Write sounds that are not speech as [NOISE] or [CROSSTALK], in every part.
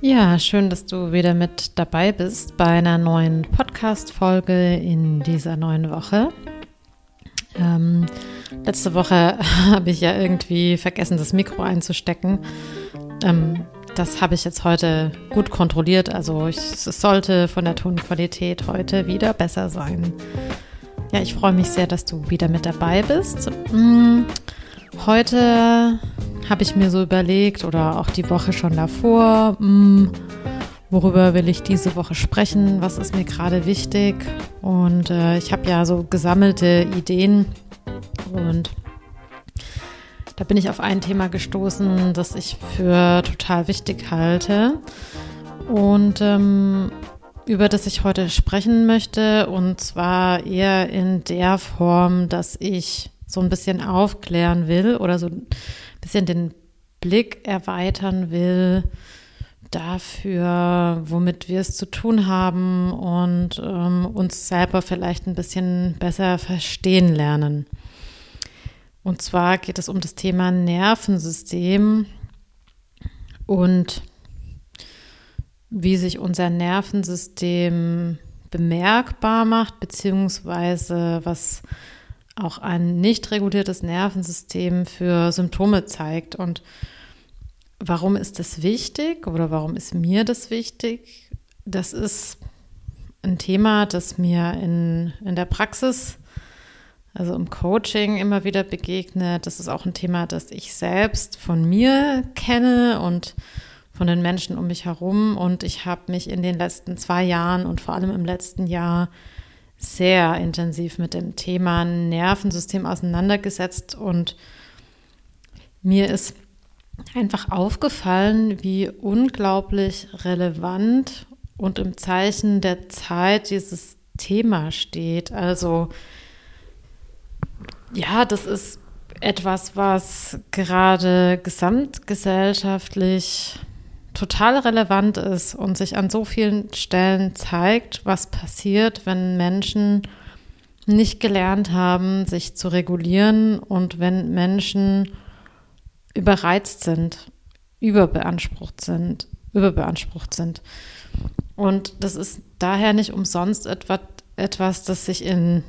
Ja, schön, dass du wieder mit dabei bist bei einer neuen Podcast-Folge in dieser neuen Woche. Ähm, letzte Woche [LAUGHS] habe ich ja irgendwie vergessen, das Mikro einzustecken. Ähm, das habe ich jetzt heute gut kontrolliert. Also ich, es sollte von der Tonqualität heute wieder besser sein. Ja, ich freue mich sehr, dass du wieder mit dabei bist. Mm, heute habe ich mir so überlegt oder auch die Woche schon davor, mh, hm, worüber will ich diese Woche sprechen, was ist mir gerade wichtig. Und äh, ich habe ja so gesammelte Ideen und da bin ich auf ein Thema gestoßen, das ich für total wichtig halte und ähm, über das ich heute sprechen möchte. Und zwar eher in der Form, dass ich so ein bisschen aufklären will oder so bisschen den Blick erweitern will dafür, womit wir es zu tun haben und ähm, uns selber vielleicht ein bisschen besser verstehen lernen. Und zwar geht es um das Thema Nervensystem und wie sich unser Nervensystem bemerkbar macht, beziehungsweise was auch ein nicht reguliertes Nervensystem für Symptome zeigt. Und warum ist das wichtig oder warum ist mir das wichtig? Das ist ein Thema, das mir in, in der Praxis, also im Coaching immer wieder begegnet. Das ist auch ein Thema, das ich selbst von mir kenne und von den Menschen um mich herum. Und ich habe mich in den letzten zwei Jahren und vor allem im letzten Jahr sehr intensiv mit dem Thema Nervensystem auseinandergesetzt und mir ist einfach aufgefallen, wie unglaublich relevant und im Zeichen der Zeit dieses Thema steht. Also ja, das ist etwas, was gerade gesamtgesellschaftlich total relevant ist und sich an so vielen Stellen zeigt, was passiert, wenn Menschen nicht gelernt haben, sich zu regulieren und wenn Menschen überreizt sind, überbeansprucht sind, überbeansprucht sind. Und das ist daher nicht umsonst etwas, etwas das sich in,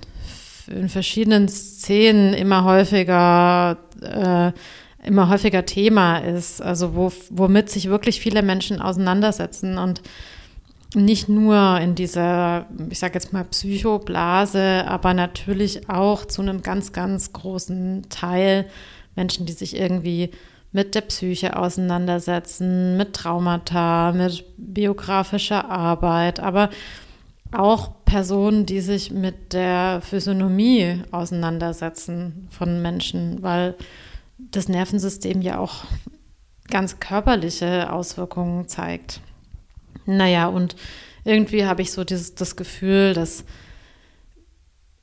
in verschiedenen Szenen immer häufiger äh, immer häufiger Thema ist, also wo, womit sich wirklich viele Menschen auseinandersetzen und nicht nur in dieser, ich sage jetzt mal, Psychoblase, aber natürlich auch zu einem ganz, ganz großen Teil Menschen, die sich irgendwie mit der Psyche auseinandersetzen, mit Traumata, mit biografischer Arbeit, aber auch Personen, die sich mit der Physiognomie auseinandersetzen von Menschen, weil das Nervensystem ja auch ganz körperliche Auswirkungen zeigt. Naja, und irgendwie habe ich so dieses, das Gefühl, dass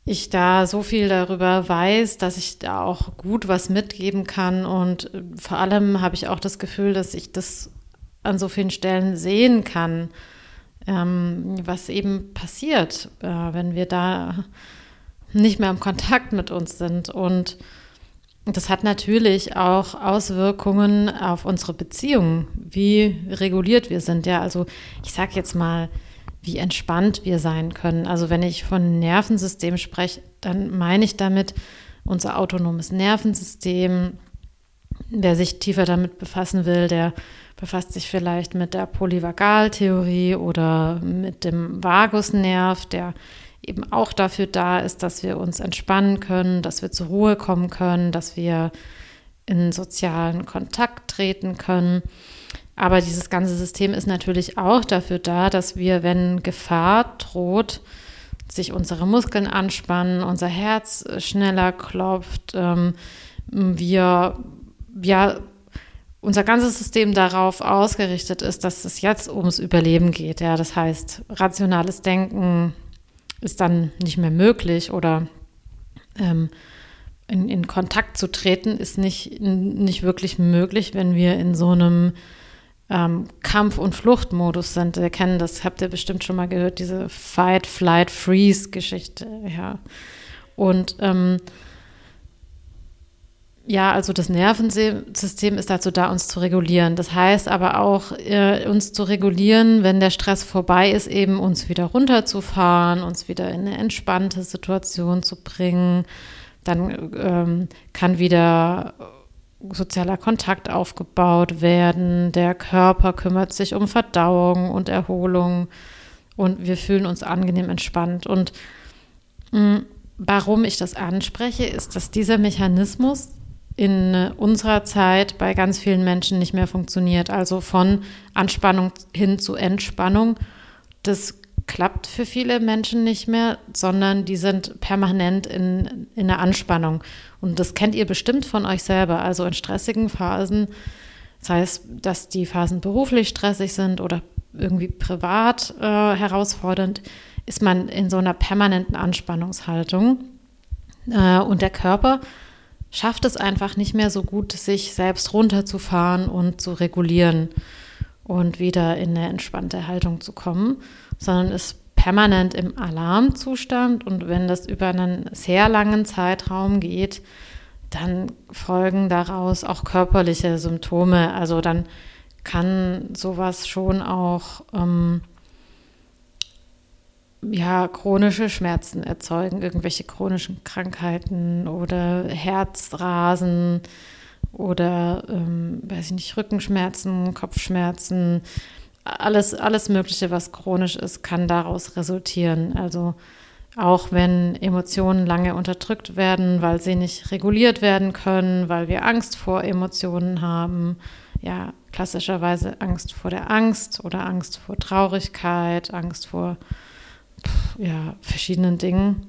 ich da so viel darüber weiß, dass ich da auch gut was mitgeben kann. Und vor allem habe ich auch das Gefühl, dass ich das an so vielen Stellen sehen kann, ähm, was eben passiert, äh, wenn wir da nicht mehr im Kontakt mit uns sind. Und das hat natürlich auch Auswirkungen auf unsere Beziehungen, wie reguliert wir sind. Ja, also ich sage jetzt mal, wie entspannt wir sein können. Also wenn ich von Nervensystem spreche, dann meine ich damit unser autonomes Nervensystem. Wer sich tiefer damit befassen will, der befasst sich vielleicht mit der Polyvagaltheorie oder mit dem Vagusnerv, der eben auch dafür da ist, dass wir uns entspannen können, dass wir zur Ruhe kommen können, dass wir in sozialen Kontakt treten können. Aber dieses ganze System ist natürlich auch dafür da, dass wir, wenn Gefahr droht, sich unsere Muskeln anspannen, unser Herz schneller klopft, ähm, wir ja unser ganzes System darauf ausgerichtet ist, dass es jetzt ums Überleben geht. Ja, das heißt rationales Denken, ist dann nicht mehr möglich oder ähm, in, in, Kontakt zu treten ist nicht, nicht wirklich möglich, wenn wir in so einem ähm, Kampf- und Fluchtmodus sind. Wir kennen das, habt ihr bestimmt schon mal gehört, diese Fight, Flight, Freeze-Geschichte. Ja. Und ähm, ja, also das Nervensystem ist dazu da, uns zu regulieren. Das heißt aber auch, äh, uns zu regulieren, wenn der Stress vorbei ist, eben uns wieder runterzufahren, uns wieder in eine entspannte Situation zu bringen. Dann ähm, kann wieder sozialer Kontakt aufgebaut werden. Der Körper kümmert sich um Verdauung und Erholung und wir fühlen uns angenehm entspannt. Und mh, mm, warum ich das anspreche, ist, dass dieser Mechanismus in unserer Zeit bei ganz vielen Menschen nicht mehr funktioniert. Also von Anspannung hin zu Entspannung. Das klappt für viele Menschen nicht mehr, sondern die sind permanent in, in der Anspannung. Und das kennt ihr bestimmt von euch selber. Also in stressigen Phasen, das heißt, dass die Phasen beruflich stressig sind oder irgendwie privat äh, herausfordernd, ist man in so einer permanenten Anspannungshaltung. Äh, und der Körper schafft es einfach nicht mehr so gut, sich selbst runterzufahren und zu regulieren und wieder in eine entspannte Haltung zu kommen, sondern ist permanent im Alarmzustand und wenn das über einen sehr langen Zeitraum geht, dann folgen daraus auch körperliche Symptome. Also dann kann sowas schon auch ähm, ja, chronische Schmerzen erzeugen, irgendwelche chronischen Krankheiten oder Herzrasen oder, ähm, weiß ich nicht, Rückenschmerzen, Kopfschmerzen. Alles, alles Mögliche, was chronisch ist, kann daraus resultieren. Also auch wenn Emotionen lange unterdrückt werden, weil sie nicht reguliert werden können, weil wir Angst vor Emotionen haben. Ja, klassischerweise Angst vor der Angst oder Angst vor Traurigkeit, Angst vor ja, verschiedenen Dingen.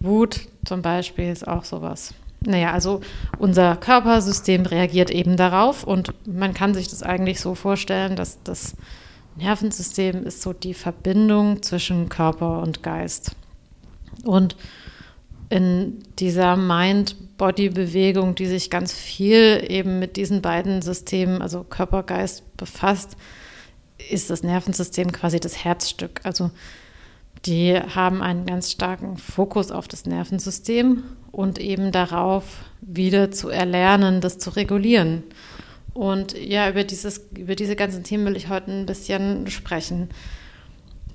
Wut zum Beispiel ist auch sowas. Naja, also unser Körpersystem reagiert eben darauf und man kann sich das eigentlich so vorstellen, dass das Nervensystem ist so die Verbindung zwischen Körper und Geist. Und in dieser Mind-Body-Bewegung, die sich ganz viel eben mit diesen beiden Systemen, also Körper, Geist, befasst, ist das Nervensystem quasi das Herzstück. Also die haben einen ganz starken Fokus auf das Nervensystem und eben darauf, wieder zu erlernen, das zu regulieren. Und ja, über, dieses, über diese ganzen Themen will ich heute ein bisschen sprechen.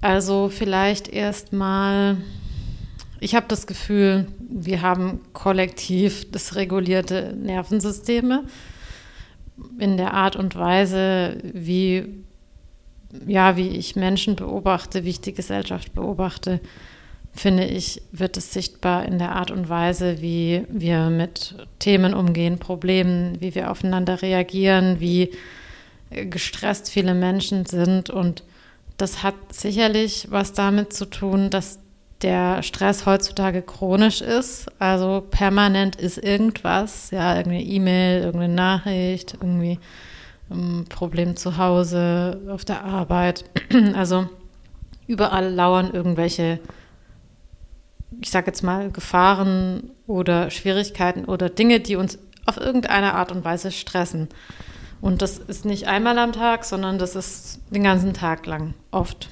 Also vielleicht erstmal, ich habe das Gefühl, wir haben kollektiv dysregulierte Nervensysteme in der Art und Weise, wie ja, wie ich Menschen beobachte, wie ich die Gesellschaft beobachte, finde ich, wird es sichtbar in der Art und Weise, wie wir mit Themen umgehen, Problemen, wie wir aufeinander reagieren, wie gestresst viele Menschen sind. Und das hat sicherlich was damit zu tun, dass der Stress heutzutage chronisch ist. Also permanent ist irgendwas, ja, irgendeine E-Mail, irgendeine Nachricht, irgendwie ein Problem zu Hause, auf der Arbeit. [CLEARS THROAT] Also überall lauern irgendwelche, ich sage jetzt mal, Gefahren oder Schwierigkeiten oder Dinge, die uns auf irgendeine Art und Weise stressen. Und das ist nicht einmal am Tag, sondern das ist den ganzen Tag lang, oft.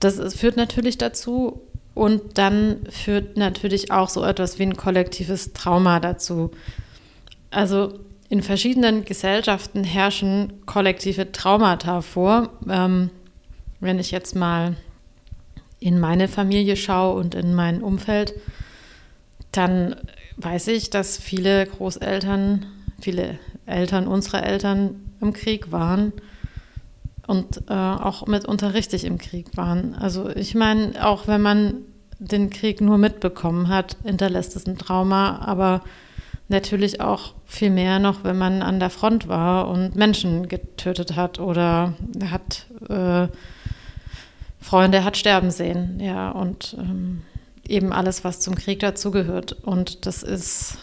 Das ist, führt natürlich dazu und dann führt natürlich auch so etwas wie ein kollektives Trauma dazu. Also in verschiedenen Gesellschaften herrschen kollektive Traumata vor. Ähm, wenn ich jetzt mal in meine Familie schaue und in mein Umfeld, dann weiß ich, dass viele Großeltern, viele Eltern unserer Eltern im Krieg waren und äh, auch mitunter richtig im Krieg waren. Also ich meine, auch wenn man den Krieg nur mitbekommen hat, hinterlässt es ein Trauma, aber natürlich auch viel mehr noch, wenn man an der Front war und Menschen getötet hat oder hat äh, Freunde hat sterben sehen, ja, und ähm, eben alles, was zum Krieg dazugehört. Und das ist,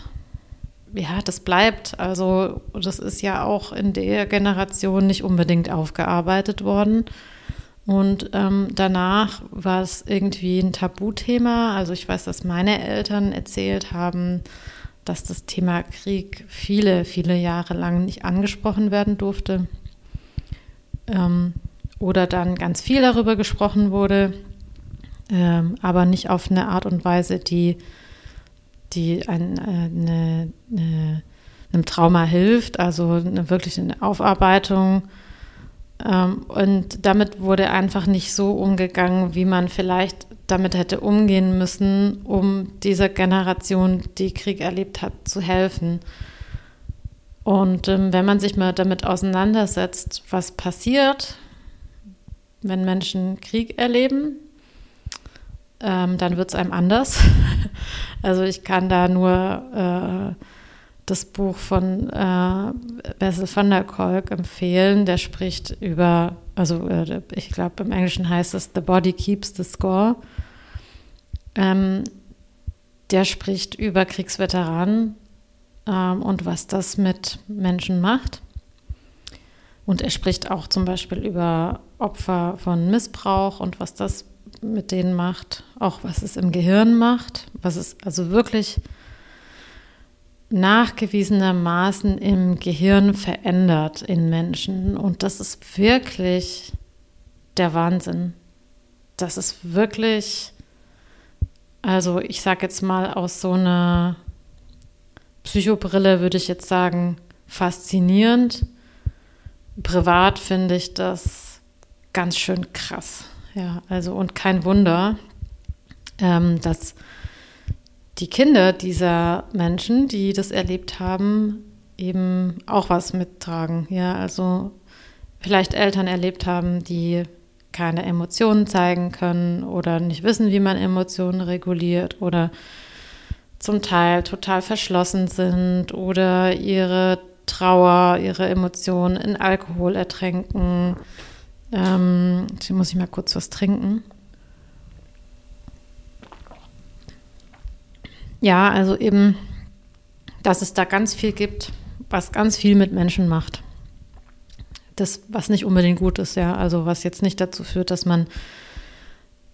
ja, das bleibt. Also, das ist ja auch in der Generation nicht unbedingt aufgearbeitet worden. Und ähm, danach war es irgendwie ein Tabuthema. Also ich weiß, dass meine Eltern erzählt haben, dass das Thema Krieg viele, viele Jahre lang nicht angesprochen werden durfte. Ähm, oder dann ganz viel darüber gesprochen wurde, ähm, aber nicht auf eine Art und Weise, die die ein, eine, eine, einem Trauma hilft, also eine, wirklich eine Aufarbeitung. Ähm, und damit wurde einfach nicht so umgegangen, wie man vielleicht damit hätte umgehen müssen, um dieser Generation, die Krieg erlebt hat, zu helfen. Und ähm, wenn man sich mal damit auseinandersetzt, was passiert, wenn Menschen Krieg erleben, ähm, dann wird es einem anders. [LAUGHS] also ich kann da nur äh, das Buch von äh, Bessel van der Kolk empfehlen. Der spricht über, also äh, ich glaube im Englischen heißt es The Body Keeps the Score. Ähm, der spricht über Kriegsveteranen ähm, und was das mit Menschen macht. Und er spricht auch zum Beispiel über Opfer von Missbrauch und was das mit denen macht, auch was es im Gehirn macht, was es also wirklich nachgewiesenermaßen im Gehirn verändert in Menschen. Und das ist wirklich der Wahnsinn. Das ist wirklich, also ich sage jetzt mal aus so einer Psychobrille würde ich jetzt sagen, faszinierend. Privat finde ich das ganz schön krass. Ja, also und kein Wunder, ähm, dass die Kinder dieser Menschen, die das erlebt haben, eben auch was mittragen. Ja, also vielleicht Eltern erlebt haben, die keine Emotionen zeigen können oder nicht wissen, wie man Emotionen reguliert oder zum Teil total verschlossen sind oder ihre Trauer, ihre Emotionen in Alkohol ertränken. Ähm, muss ich mal kurz was trinken. Ja, also eben, dass es da ganz viel gibt, was ganz viel mit Menschen macht. Das, was nicht unbedingt gut ist, ja. Also was jetzt nicht dazu führt, dass man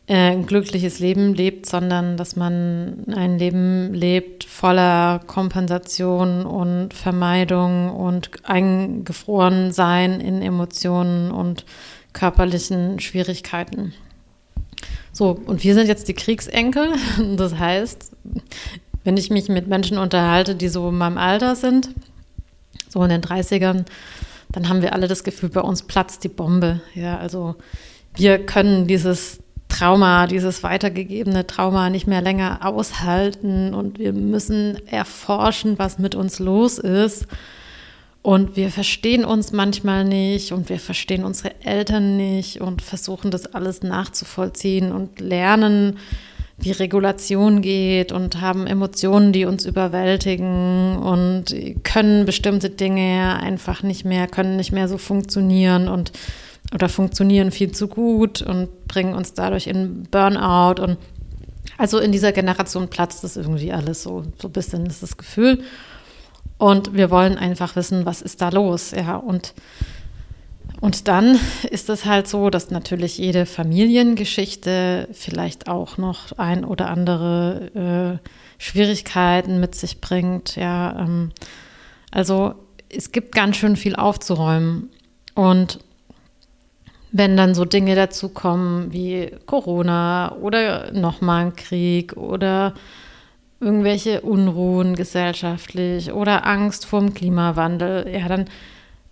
äh, ein glückliches Leben lebt, sondern dass man ein Leben lebt voller Kompensation und Vermeidung und eingefroren sein in Emotionen und körperlichen Schwierigkeiten. So, und wir sind jetzt die Kriegsenkel. [LAUGHS] Das heißt, wenn ich mich mit Menschen unterhalte, die so in meinem Alter sind, so in den 30ern, dann haben wir alle das Gefühl, bei uns platzt die Bombe. Ja, also wir können dieses Trauma, dieses weitergegebene Trauma nicht mehr länger aushalten und wir müssen erforschen, was mit uns los ist. Und wir verstehen uns manchmal nicht und wir verstehen unsere Eltern nicht und versuchen das alles nachzuvollziehen und lernen, wie Regulation geht und haben Emotionen, die uns überwältigen und können bestimmte Dinge einfach nicht mehr, können nicht mehr so funktionieren und oder funktionieren viel zu gut und bringen uns dadurch in Burnout und also in dieser Generation platzt das irgendwie alles so, so ein bisschen ist das Gefühl. Und wir wollen einfach wissen, was ist da los, ja, und und dann ist es halt so, dass natürlich jede Familiengeschichte vielleicht auch noch ein oder andere äh, Schwierigkeiten mit sich bringt. Ja, ähm, also es gibt ganz schön viel aufzuräumen. Und wenn dann so Dinge dazu kommen wie Corona oder nochmal ein Krieg oder irgendwelche Unruhen gesellschaftlich oder Angst vor dem Klimawandel, ja, dann,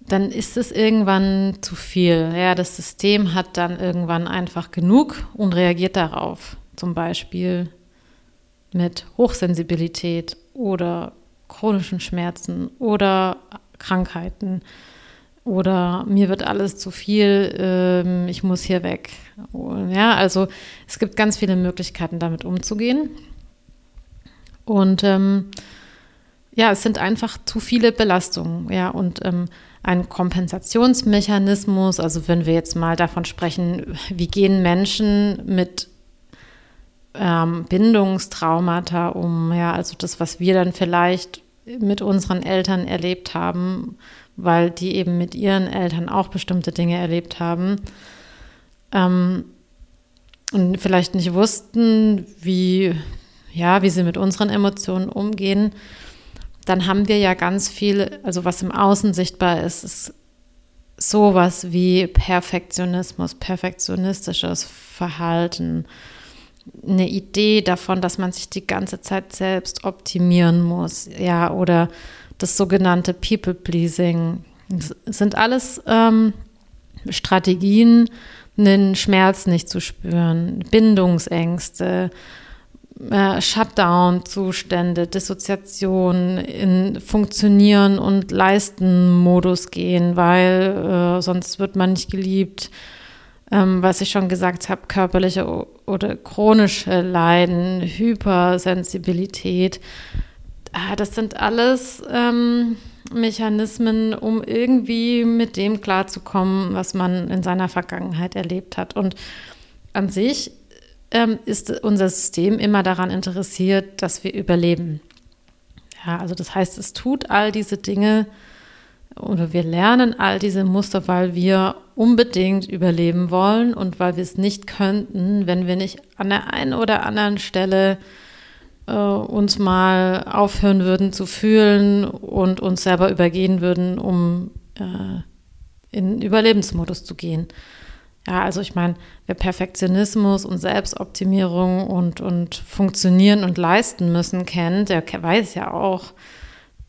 dann ist es irgendwann zu viel. Ja, das System hat dann irgendwann einfach genug und reagiert darauf. Zum Beispiel mit Hochsensibilität oder chronischen Schmerzen oder Krankheiten oder mir wird alles zu viel, ähm, ich muss hier weg. Ja, also es gibt ganz viele Möglichkeiten, damit umzugehen. Und ähm, ja, es sind einfach zu viele Belastungen. Ja, und ähm, ein Kompensationsmechanismus, also wenn wir jetzt mal davon sprechen, wie gehen Menschen mit ähm, Bindungstraumata um, ja, also das, was wir dann vielleicht mit unseren Eltern erlebt haben weil die eben mit ihren Eltern auch bestimmte Dinge erlebt haben ähm, und vielleicht nicht wussten, wie, ja, wie sie mit unseren Emotionen umgehen, dann haben wir ja ganz viel, also was im Außen sichtbar ist, ist sowas wie Perfektionismus, perfektionistisches Verhalten, eine Idee davon, dass man sich die ganze Zeit selbst optimieren muss, ja, oder das sogenannte People-Pleasing. Das sind alles ähm, Strategien, einen Schmerz nicht zu spüren, Bindungsängste, äh, Shutdown-Zustände, Dissoziation, in Funktionieren und Leisten-Modus gehen, weil äh, sonst wird man nicht geliebt. Ähm, was ich schon gesagt habe, körperliche oder chronische Leiden, Hypersensibilität. Ah, das sind alles ähm, Mechanismen, um irgendwie mit dem klarzukommen, was man in seiner Vergangenheit erlebt hat. Und an sich ähm, ist unser System immer daran interessiert, dass wir überleben. Ja, also das heißt, es tut all diese Dinge oder wir lernen all diese Muster, weil wir unbedingt überleben wollen und weil wir es nicht könnten, wenn wir nicht an der einen oder anderen Stelle äh, uns mal aufhören würden zu fühlen und uns selber übergehen würden, um äh, in Überlebensmodus zu gehen. Ja, also ich meine, wer Perfektionismus und Selbstoptimierung und, und Funktionieren und Leisten müssen kennt, der weiß ja auch,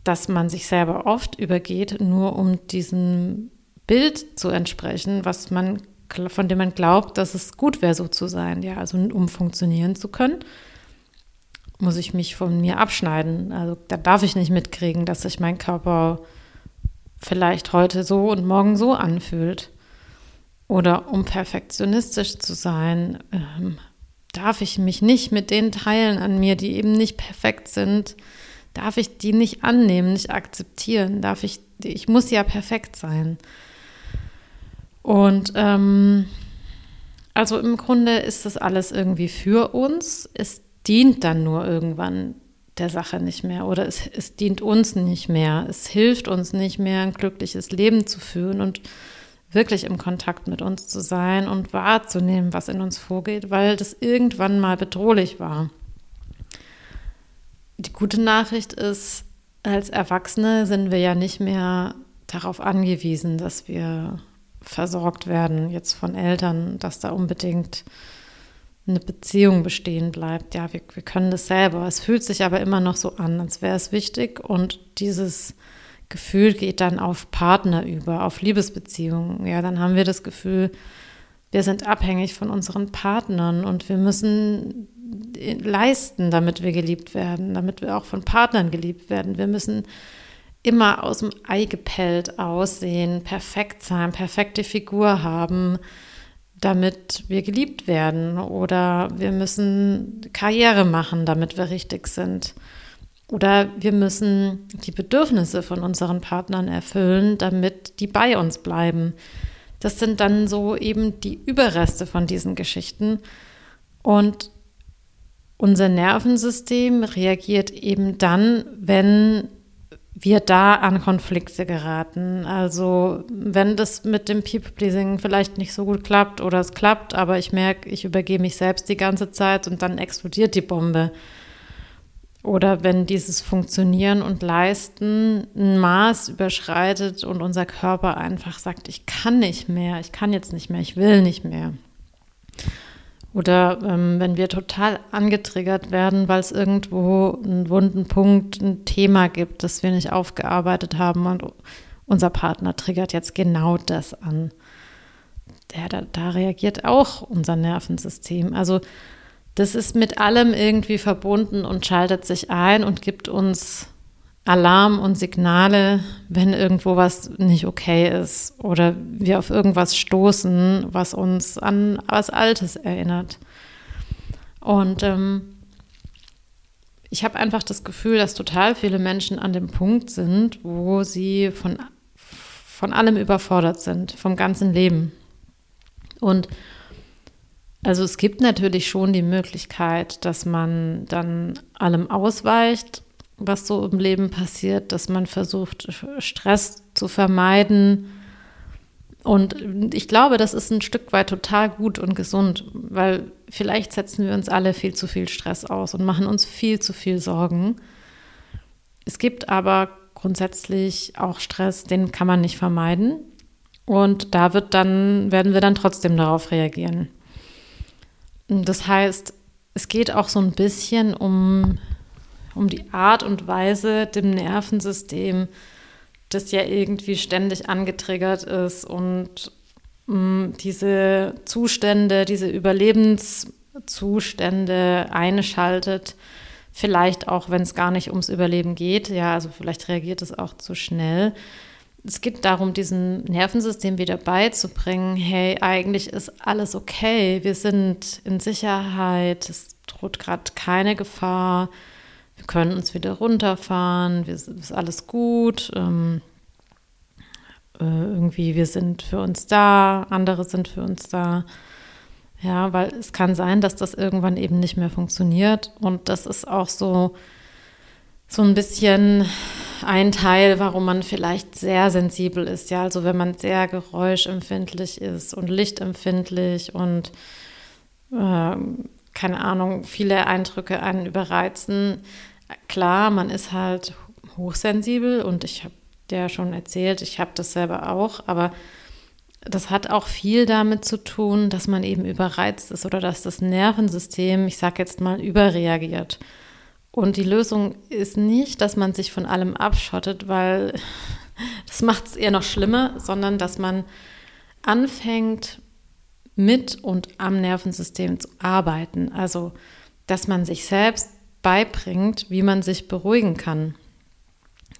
dass man sich selber oft übergeht, nur um diesem Bild zu entsprechen, was man, von dem man glaubt, dass es gut wäre, so zu sein. Ja, also um funktionieren zu können, muss ich mich von mir abschneiden. Also da darf ich nicht mitkriegen, dass sich mein Körper vielleicht heute so und morgen so anfühlt. Oder um perfektionistisch zu sein, ähm, darf ich mich nicht mit den Teilen an mir, die eben nicht perfekt sind, darf ich die nicht annehmen, nicht akzeptieren, darf ich, ich muss ja perfekt sein. Und ähm, also im Grunde ist das alles irgendwie für uns. Es dient dann nur irgendwann der Sache nicht mehr oder es, es dient uns nicht mehr. Es hilft uns nicht mehr, ein glückliches Leben zu führen und wirklich im Kontakt mit uns zu sein und wahrzunehmen, was in uns vorgeht, weil das irgendwann mal bedrohlich war. Die gute Nachricht ist, als Erwachsene sind wir ja nicht mehr darauf angewiesen, dass wir versorgt werden, jetzt von Eltern, dass da unbedingt eine Beziehung bestehen bleibt. Ja, wir, wir können das selber. Es fühlt sich aber immer noch so an, als wäre es wichtig. Und dieses Gefühl geht dann auf Partner über, auf Liebesbeziehungen. Ja, dann haben wir das Gefühl, wir sind abhängig von unseren Partnern und wir müssen leisten, damit wir geliebt werden, damit wir auch von Partnern geliebt werden. Wir müssen immer aus dem Ei gepellt aussehen, perfekt sein, perfekte Figur haben, damit wir geliebt werden. Oder wir müssen Karriere machen, damit wir richtig sind. Oder wir müssen die Bedürfnisse von unseren Partnern erfüllen, damit die bei uns bleiben. Das sind dann so eben die Überreste von diesen Geschichten. Und unser Nervensystem reagiert eben dann, wenn wir da an Konflikte geraten. Also wenn das mit dem People-Pleasing vielleicht nicht so gut klappt oder es klappt, aber ich merke, ich übergehe mich selbst die ganze Zeit und dann explodiert die Bombe oder wenn dieses Funktionieren und Leisten ein Maß überschreitet und unser Körper einfach sagt, ich kann nicht mehr, ich kann jetzt nicht mehr, ich will nicht mehr. Oder ähm, wenn wir total angetriggert werden, weil es irgendwo einen wunden Punkt, ein Thema gibt, das wir nicht aufgearbeitet haben und unser Partner triggert jetzt genau das an. Der, da, da reagiert auch unser Nervensystem. Also das ist mit allem irgendwie verbunden und schaltet sich ein und gibt uns Alarm und Signale, wenn irgendwo was nicht okay ist oder wir auf irgendwas stoßen, was uns an was Altes erinnert. Und ähm, ich habe einfach das Gefühl, dass total viele Menschen an dem Punkt sind, wo sie von, von allem überfordert sind, vom ganzen Leben. Und also es gibt natürlich schon die Möglichkeit, dass man dann allem ausweicht, was so im Leben passiert, dass man versucht, Stress zu vermeiden. Und ich glaube, das ist ein Stück weit total gut und gesund, weil vielleicht setzen wir uns alle viel zu viel Stress aus und machen uns viel zu viel Sorgen. Es gibt aber grundsätzlich auch Stress, den kann man nicht vermeiden. Und da wird dann, werden wir dann trotzdem darauf reagieren. Das heißt, es geht auch so ein bisschen um, um die Art und Weise, dem Nervensystem, das ja irgendwie ständig angetriggert ist und mh, mm, diese Zustände, diese Überlebenszustände einschaltet. Vielleicht auch, wenn es gar nicht ums Überleben geht. Ja, also vielleicht reagiert es auch zu schnell es geht darum, diesem Nervensystem wieder beizubringen, hey, eigentlich ist alles okay, wir sind in Sicherheit, es droht gerade keine Gefahr, wir können uns wieder runterfahren, wir, ist alles gut, ähm, äh, irgendwie wir sind für uns da, andere sind für uns da. Ja, weil es kann sein, dass das irgendwann eben nicht mehr funktioniert. Und das ist auch so, so ein bisschen ein Teil, warum man vielleicht sehr sensibel ist. Ja, also wenn man sehr geräuschempfindlich ist und lichtempfindlich und äh, keine Ahnung, viele Eindrücke einen überreizen. Klar, man ist halt hochsensibel und ich habe dir schon erzählt, ich habe das selber auch, aber das hat auch viel damit zu tun, dass man eben überreizt ist oder dass das Nervensystem, ich sage jetzt mal, überreagiert. Und die Lösung ist nicht, dass man sich von allem abschottet, weil [LAUGHS] das macht es eher noch schlimmer, sondern dass man anfängt, mit und am Nervensystem zu arbeiten. Also, dass man sich selbst beibringt, wie man sich beruhigen kann.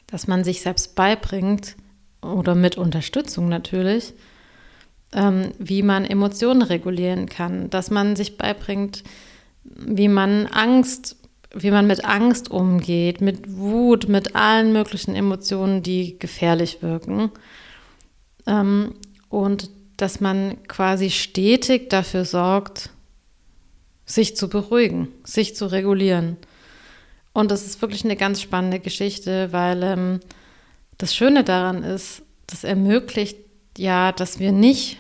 Dass man sich selbst beibringt, oder mit Unterstützung natürlich, ähm, wie man Emotionen regulieren kann. Dass man sich beibringt, wie man Angst wie man mit Angst umgeht, mit Wut, mit allen möglichen Emotionen, die gefährlich wirken. Ähm, und dass man quasi stetig dafür sorgt, sich zu beruhigen, sich zu regulieren. Und das ist wirklich eine ganz spannende Geschichte, weil ähm, das Schöne daran ist, das ermöglicht ja, dass wir nicht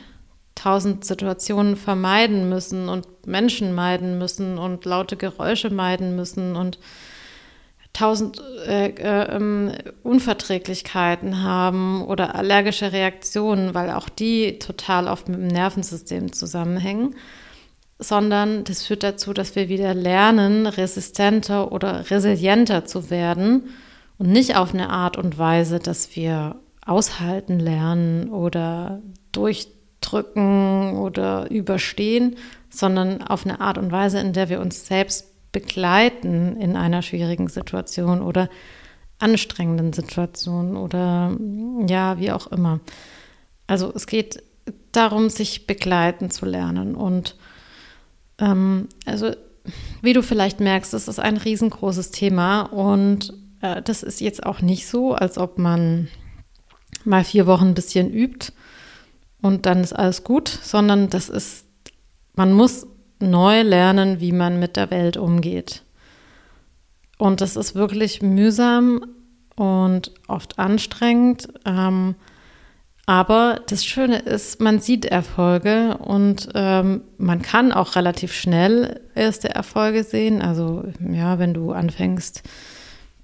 tausend Situationen vermeiden müssen und Menschen meiden müssen und laute Geräusche meiden müssen und tausend äh, äh, ähm, Unverträglichkeiten haben oder allergische Reaktionen, weil auch die total oft mit dem Nervensystem zusammenhängen, sondern das führt dazu, dass wir wieder lernen, resistenter oder resilienter zu werden und nicht auf eine Art und Weise, dass wir aushalten lernen oder durch drücken oder überstehen, sondern auf eine Art und Weise, in der wir uns selbst begleiten in einer schwierigen Situation oder anstrengenden Situation oder ja, wie auch immer. Also es geht darum, sich begleiten zu lernen. Und ähm, also wie du vielleicht merkst, das ist ein riesengroßes Thema und äh, das ist jetzt auch nicht so, als ob man mal vier Wochen ein bisschen übt und dann ist alles gut, sondern das ist, man muss neu lernen, wie man mit der Welt umgeht. Und das ist wirklich mühsam und oft anstrengend. Ähm, aber das Schöne ist, man sieht Erfolge und ähm, man kann auch relativ schnell erste Erfolge sehen. Also ja, wenn du anfängst,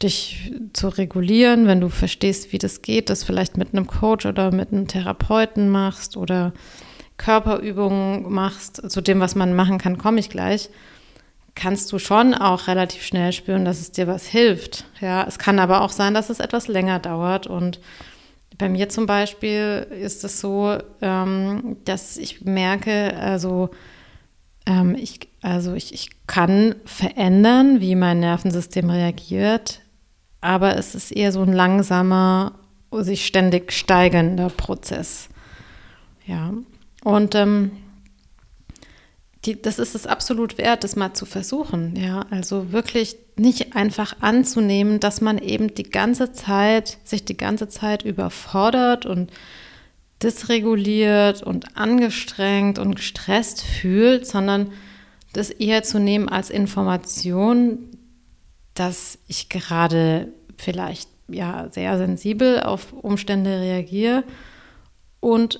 dich zu regulieren, wenn du verstehst, wie das geht, das vielleicht mit einem Coach oder mit einem Therapeuten machst oder Körperübungen machst, zu dem, was man machen kann, komme ich gleich, kannst du schon auch relativ schnell spüren, dass es dir was hilft. Ja, es kann aber auch sein, dass es etwas länger dauert und bei mir zum Beispiel ist es so, ähm, dass ich merke, also ähm, ich, also ich, ich kann verändern, wie mein Nervensystem reagiert, aber es ist eher so ein langsamer, sich ständig steigender Prozess. Ja, und ähm, die, das ist es absolut wert, das mal zu versuchen. Ja, also wirklich nicht einfach anzunehmen, dass man eben die ganze Zeit, sich die ganze Zeit überfordert und dysreguliert und angestrengt und gestresst fühlt, sondern das eher zu nehmen als Information, dass ich gerade vielleicht ja sehr sensibel auf Umstände reagiere und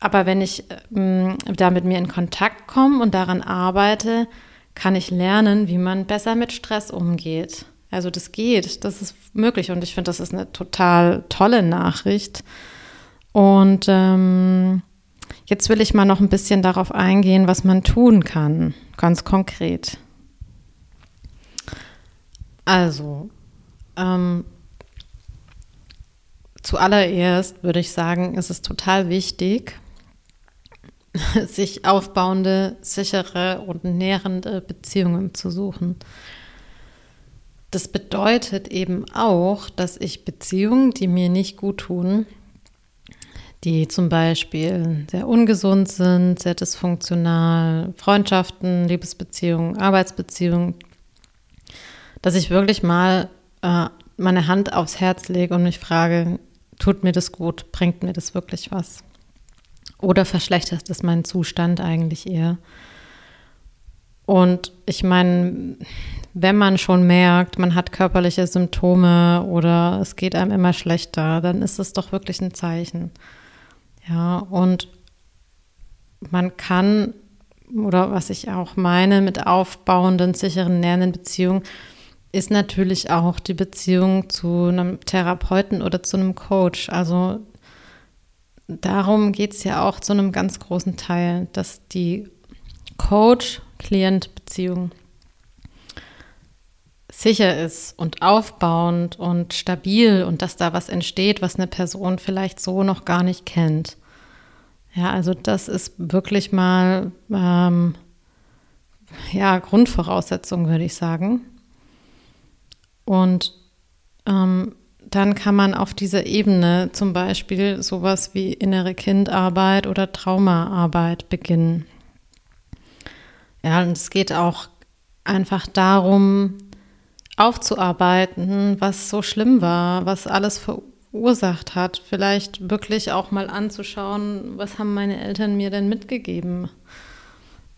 aber wenn ich ähm, da mit mir in Kontakt komme und daran arbeite, kann ich lernen, wie man besser mit Stress umgeht. Also das geht, das ist möglich und ich finde, das ist eine total tolle Nachricht. Und ähm, jetzt will ich mal noch ein bisschen darauf eingehen, was man tun kann, ganz konkret. Also, ähm, zuallererst würde ich sagen, ist es total wichtig, [LAUGHS] sich aufbauende, sichere und nährende Beziehungen zu suchen. Das bedeutet eben auch, dass ich Beziehungen, die mir nicht gut tun, die zum Beispiel sehr ungesund sind, sehr dysfunktional, Freundschaften, Liebesbeziehungen, Arbeitsbeziehungen, dass ich wirklich mal äh, meine Hand aufs Herz lege und mich frage, tut mir das gut, bringt mir das wirklich was? Oder verschlechtert es meinen Zustand eigentlich eher? Und ich meine, wenn man schon merkt, man hat körperliche Symptome oder es geht einem immer schlechter, dann ist es doch wirklich ein Zeichen. Ja, und man kann, oder was ich auch meine mit aufbauenden, sicheren, nährenden Beziehungen, ist natürlich auch die Beziehung zu einem Therapeuten oder zu einem Coach. Also darum geht es ja auch zu einem ganz großen Teil, dass die Coach-Klient-Beziehung sicher ist und aufbauend und stabil und dass da was entsteht, was eine Person vielleicht so noch gar nicht kennt. Ja, also das ist wirklich mal ähm, ja Grundvoraussetzung, würde ich sagen. Und ähm, dann kann man auf dieser Ebene zum Beispiel sowas wie innere Kindarbeit oder Traumaarbeit beginnen. Ja, und es geht auch einfach darum, aufzuarbeiten, was so schlimm war, was alles verursacht hat. Vielleicht wirklich auch mal anzuschauen, was haben meine Eltern mir denn mitgegeben?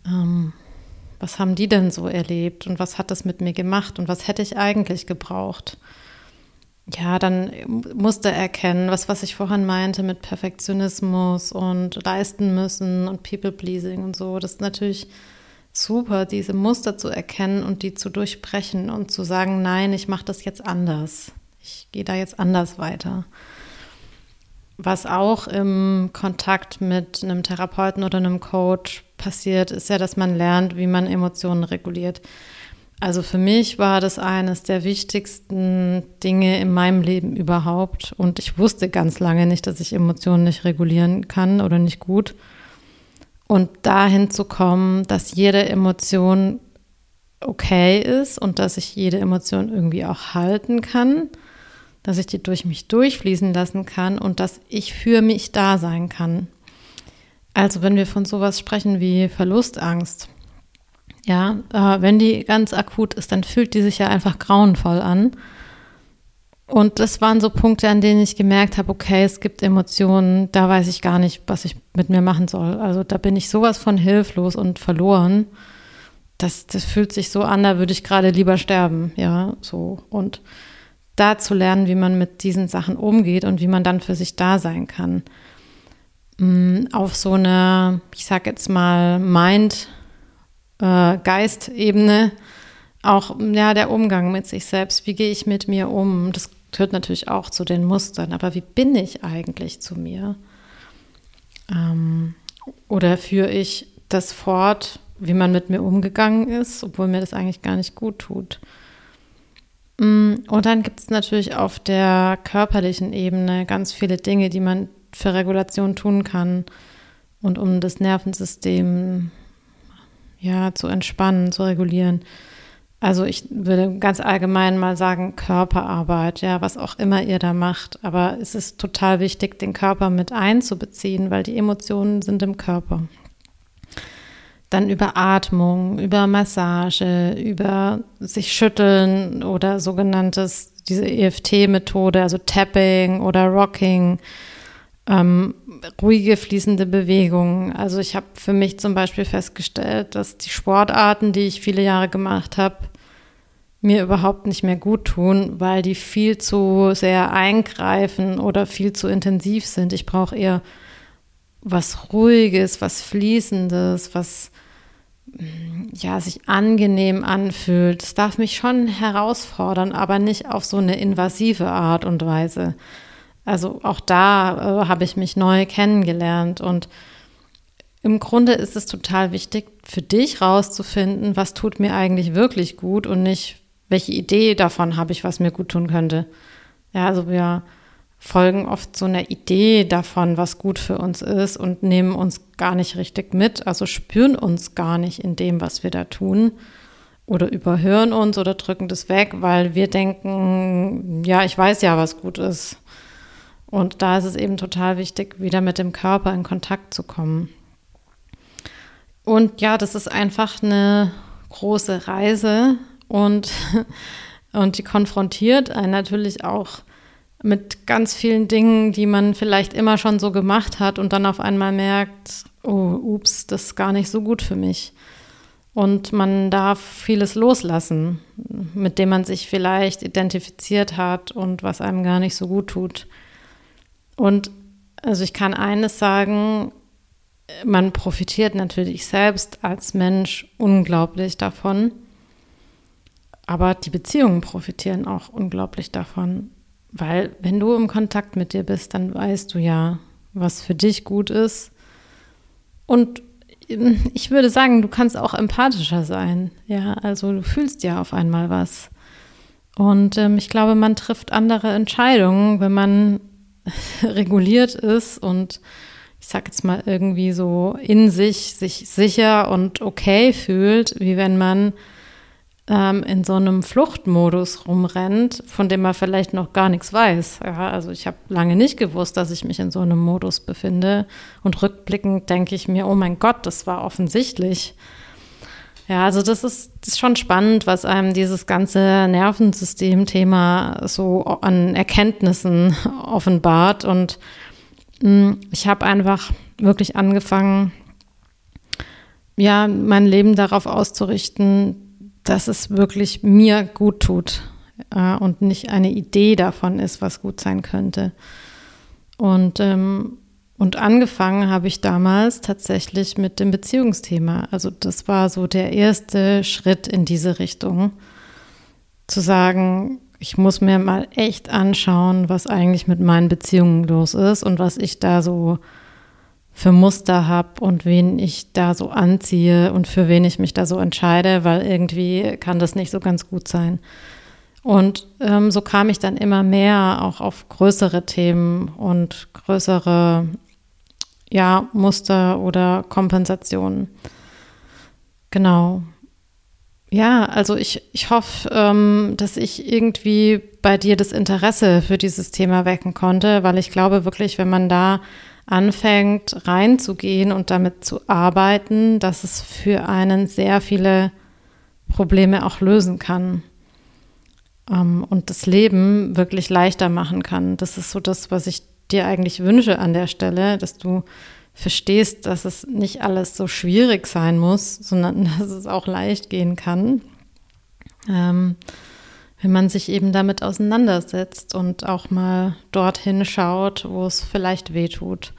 Ähm, was haben die denn so erlebt und was hat das mit mir gemacht und was hätte ich eigentlich gebraucht? Ja, dann musste erkennen, was, was ich vorhin meinte mit Perfektionismus und leisten müssen und People-Pleasing und so. Das ist natürlich super, diese Muster zu erkennen und die zu durchbrechen und zu sagen, nein, ich mache das jetzt anders. Ich gehe da jetzt anders weiter. Was auch im Kontakt mit einem Therapeuten oder einem Coach passiert, ist ja, dass man lernt, wie man Emotionen reguliert. Also für mich war das eines der wichtigsten Dinge in meinem Leben überhaupt. Und ich wusste ganz lange nicht, dass ich Emotionen nicht regulieren kann oder nicht gut. Und dahin zu kommen, dass jede Emotion okay ist und dass ich jede Emotion irgendwie auch halten kann dass ich die durch mich durchfließen lassen kann und dass ich für mich da sein kann. Also wenn wir von sowas sprechen wie Verlustangst, ja, äh, wenn die ganz akut ist, dann fühlt die sich ja einfach grauenvoll an. Und das waren so Punkte, an denen ich gemerkt habe, okay, es gibt Emotionen, da weiß ich gar nicht, was ich mit mir machen soll. Also da bin ich sowas von hilflos und verloren. Das, das fühlt sich so an, da würde ich gerade lieber sterben, ja, so. Und da zu lernen, wie man mit diesen Sachen umgeht und wie man dann für sich da sein kann. Mm, auf so einer, ich sag jetzt mal, Mind, äh, auch ja, der Umgang mit sich selbst. Wie gehe ich mit mir um? Das gehört natürlich auch zu den Mustern, aber wie bin ich eigentlich zu mir? Ähm, oder führe ich das fort, wie man mit mir umgegangen ist, obwohl mir das eigentlich gar nicht gut tut? Mm, und dann gibt es natürlich auf der körperlichen Ebene ganz viele Dinge, die man für Regulation tun kann und um das Nervensystem ja zu entspannen, zu regulieren. Also ich würde ganz allgemein mal sagen Körperarbeit, ja, was auch immer ihr da macht. Aber es ist total wichtig, den Körper mit einzubeziehen, weil die Emotionen sind im Körper. Dann über Atmung, über Massage, über sich schütteln oder sogenanntes, diese EFT-Methode, also Tapping oder Rocking, ähm, ruhige fließende Bewegungen. Also ich habe für mich zum Beispiel festgestellt, dass die Sportarten, die ich viele Jahre gemacht habe, mir überhaupt nicht mehr gut tun, weil die viel zu sehr eingreifen oder viel zu intensiv sind. Ich brauche eher was Ruhiges, was Fließendes, was ja, sich angenehm anfühlt. Es darf mich schon herausfordern, aber nicht auf so eine invasive Art und Weise. Also auch da äh, habe ich mich neu kennengelernt und im Grunde ist es total wichtig für dich rauszufinden, was tut mir eigentlich wirklich gut und nicht, welche Idee davon habe ich, was mir gut tun könnte. Ja, also wir folgen oft so einer Idee davon, was gut für uns ist und nehmen uns gar nicht richtig mit, also spüren uns gar nicht in dem, was wir da tun oder überhören uns oder drücken das weg, weil wir denken, ja, ich weiß ja, was gut ist. Und da ist es eben total wichtig, wieder mit dem Körper in Kontakt zu kommen. Und ja, das ist einfach eine große Reise und, [LAUGHS] und die konfrontiert einen natürlich auch mit ganz vielen Dingen, die man vielleicht immer schon so gemacht hat und dann auf einmal merkt, oh, ups, das ist gar nicht so gut für mich. Und man darf vieles loslassen, mit dem man sich vielleicht identifiziert hat und was einem gar nicht so gut tut. Und also ich kann eines sagen, man profitiert natürlich selbst als Mensch unglaublich davon, aber die Beziehungen profitieren auch unglaublich davon, weil wenn du im Kontakt mit dir bist, dann weißt du ja, was für dich gut ist. Und ich würde sagen, du kannst auch empathischer sein. Ja, also du fühlst ja auf einmal was. Und ähm, ich glaube, man trifft andere Entscheidungen, wenn man [LAUGHS] reguliert ist und ich sag jetzt mal irgendwie so in sich sich sicher und okay fühlt, wie wenn man ähm, in so einem Fluchtmodus rumrennt, von dem man vielleicht noch gar nichts weiß. Ja, also ich habe lange nicht gewusst, dass ich mich in so einem Modus befinde. Und rückblickend denke ich mir, oh mein Gott, das war offensichtlich. Ja, also das ist, das ist schon spannend, was einem dieses ganze Nervensystem-Thema so an Erkenntnissen [LAUGHS] offenbart. Und mh, hm, ich habe einfach wirklich angefangen, ja, mein Leben darauf auszurichten, dass es wirklich mir gut tut äh, und nicht eine Idee davon ist, was gut sein könnte. Und, ähm, und angefangen habe ich damals tatsächlich mit dem Beziehungsthema. Also das war so der erste Schritt in diese Richtung, zu sagen, ich muss mir mal echt anschauen, was eigentlich mit meinen Beziehungen los ist und was ich da so für Muster habe und wen ich da so anziehe und für wen ich mich da so entscheide, weil irgendwie kann das nicht so ganz gut sein. Und ähm, so kam ich dann immer mehr auch auf größere Themen und größere ja, Muster oder Kompensationen. Genau. Ja, also ich, ich hoffe, ähm, dass ich irgendwie bei dir das Interesse für dieses Thema wecken konnte, weil ich glaube wirklich, wenn man da anfängt reinzugehen und damit zu arbeiten, dass es für einen sehr viele Probleme auch lösen kann ähm, und das Leben wirklich leichter machen kann. Das ist so das, was ich dir eigentlich wünsche an der Stelle, dass du verstehst, dass es nicht alles so schwierig sein muss, sondern [LAUGHS] dass es auch leicht gehen kann. Ähm, wenn man sich eben damit auseinandersetzt und auch mal dorthin schaut, wo es vielleicht weh tut.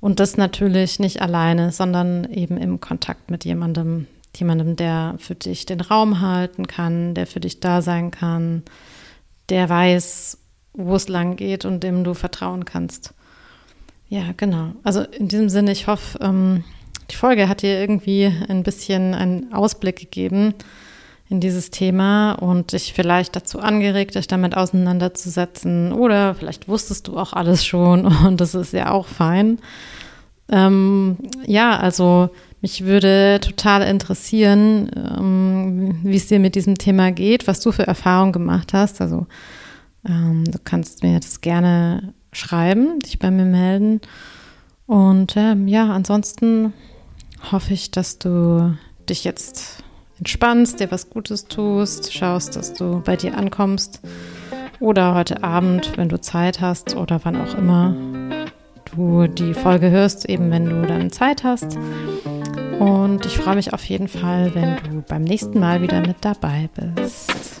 Und das natürlich nicht alleine, sondern eben im Kontakt mit jemandem, jemandem, der für dich den Raum halten kann, der für dich da sein kann, der weiß, wo es lang geht und dem du vertrauen kannst. Ja, genau. Also in diesem Sinne, ich hoffe, ähm, die Folge hat dir irgendwie ein bisschen einen Ausblick gegeben in dieses Thema und dich vielleicht dazu angeregt, dich damit auseinanderzusetzen. Oder vielleicht wusstest du auch alles schon [LAUGHS] und das ist ja auch fein. Ähm, ja, also mich würde total interessieren, ähm, wie es dir mit diesem Thema geht, was du für Erfahrungen gemacht hast. Also ähm, du kannst mir das gerne schreiben, dich bei mir melden. Und ähm, ja, ansonsten hoffe ich, dass du dich jetzt entspannst, dir was Gutes tust, schaust, dass du bei dir ankommst oder heute Abend, wenn du Zeit hast oder wann auch immer du die Folge hörst, eben wenn du dann Zeit hast. Und ich freue mich auf jeden Fall, wenn du beim nächsten Mal wieder mit dabei bist.